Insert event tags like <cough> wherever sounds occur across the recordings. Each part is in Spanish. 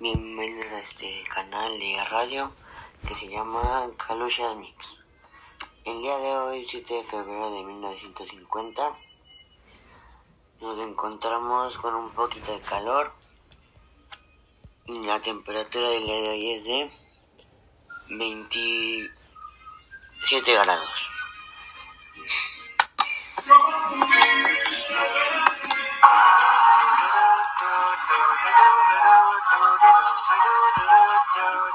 Bienvenidos a este canal de radio que se llama Kalusha Mix. El día de hoy, 7 de febrero de 1950, nos encontramos con un poquito de calor. La temperatura del día de hoy es de 27 grados. <laughs>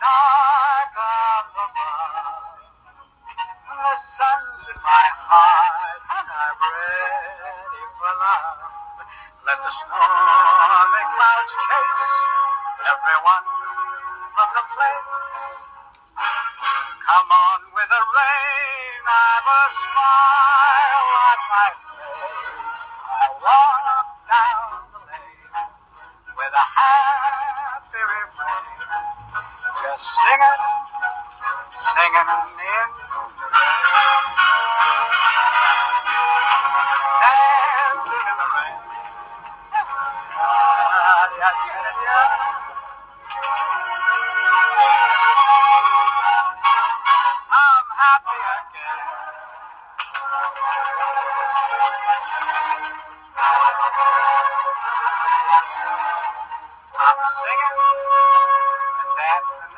dark up above. The sun's in my heart and I'm ready for love. Let the stormy clouds chase everyone from the place. Come on with the rain, I've a smile on my face. I walk singing in the rain. Dancing in the rain. I'm happy again. I'm singing and dancing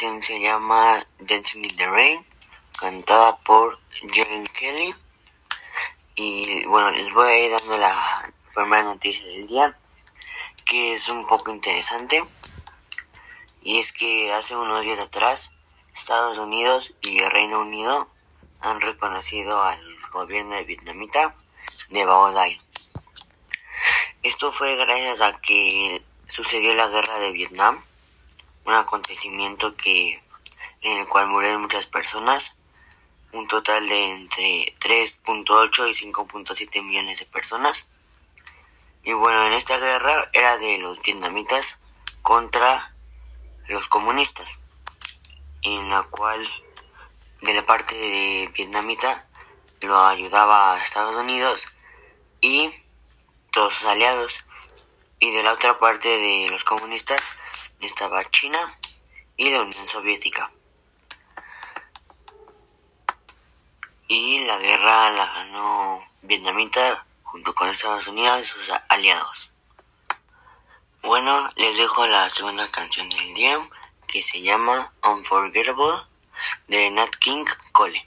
se llama Dancing in the Rain, cantada por Jane Kelly. Y bueno, les voy a ir dando la primera noticia del día, que es un poco interesante. Y es que hace unos días atrás, Estados Unidos y el Reino Unido han reconocido al gobierno de vietnamita de Bao Dai. Esto fue gracias a que sucedió la guerra de Vietnam, un acontecimiento que en el cual murieron muchas personas, un total de entre 3.8 y 5.7 millones de personas. Y bueno, en esta guerra era de los vietnamitas contra los comunistas, en la cual de la parte de vietnamita lo ayudaba a Estados Unidos y todos sus aliados, y de la otra parte de los comunistas estaba China y la Unión Soviética. Y la guerra la ganó vietnamita junto con Estados Unidos y sus aliados. Bueno, les dejo la segunda canción del día que se llama Unforgettable de Nat King Cole.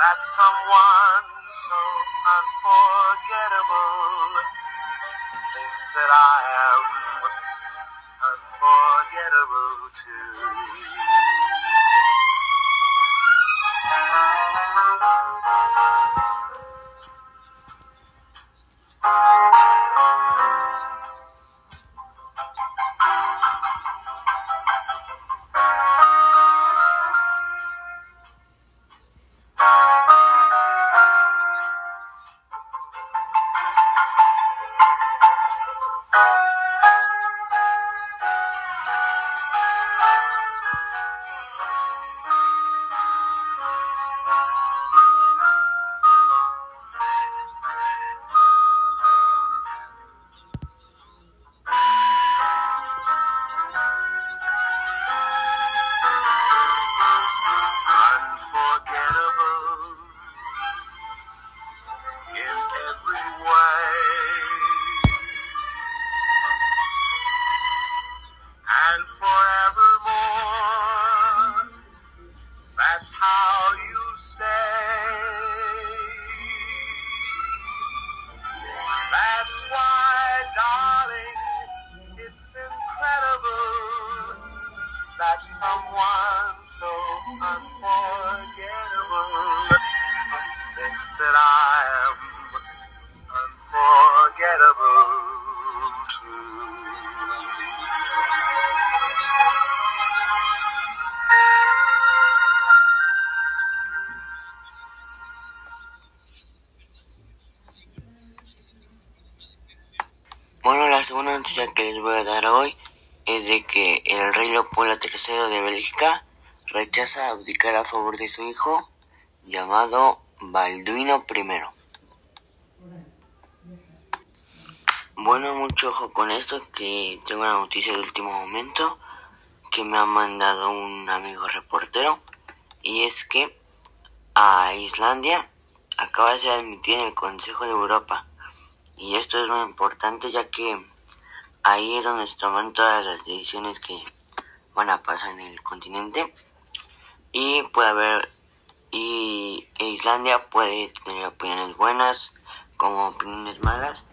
that someone so unforgettable thinks that I am unforgettable too. Unforgettable you stay. That's why, darling, it's incredible that someone so unforgettable thinks that I am noticia que les voy a dar hoy es de que el rey Leopoldo III de Bélgica rechaza abdicar a favor de su hijo llamado Balduino I. Bueno, mucho ojo con esto, que tengo una noticia de último momento que me ha mandado un amigo reportero y es que a Islandia acaba de ser admitida en el Consejo de Europa y esto es muy importante ya que ahí es donde toman todas las decisiones que van a pasar en el continente y puede haber y Islandia puede tener opiniones buenas como opiniones malas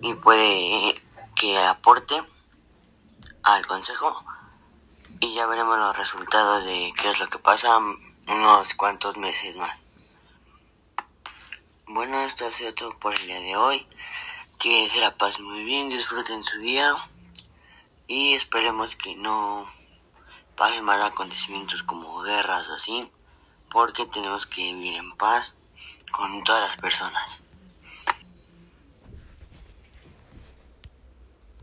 y puede que aporte al consejo y ya veremos los resultados de qué es lo que pasa unos cuantos meses más. Bueno, esto ha sido todo por el día de hoy. Que se la pasen muy bien, disfruten su día y esperemos que no pasen más acontecimientos como guerras o así, porque tenemos que vivir en paz con todas las personas.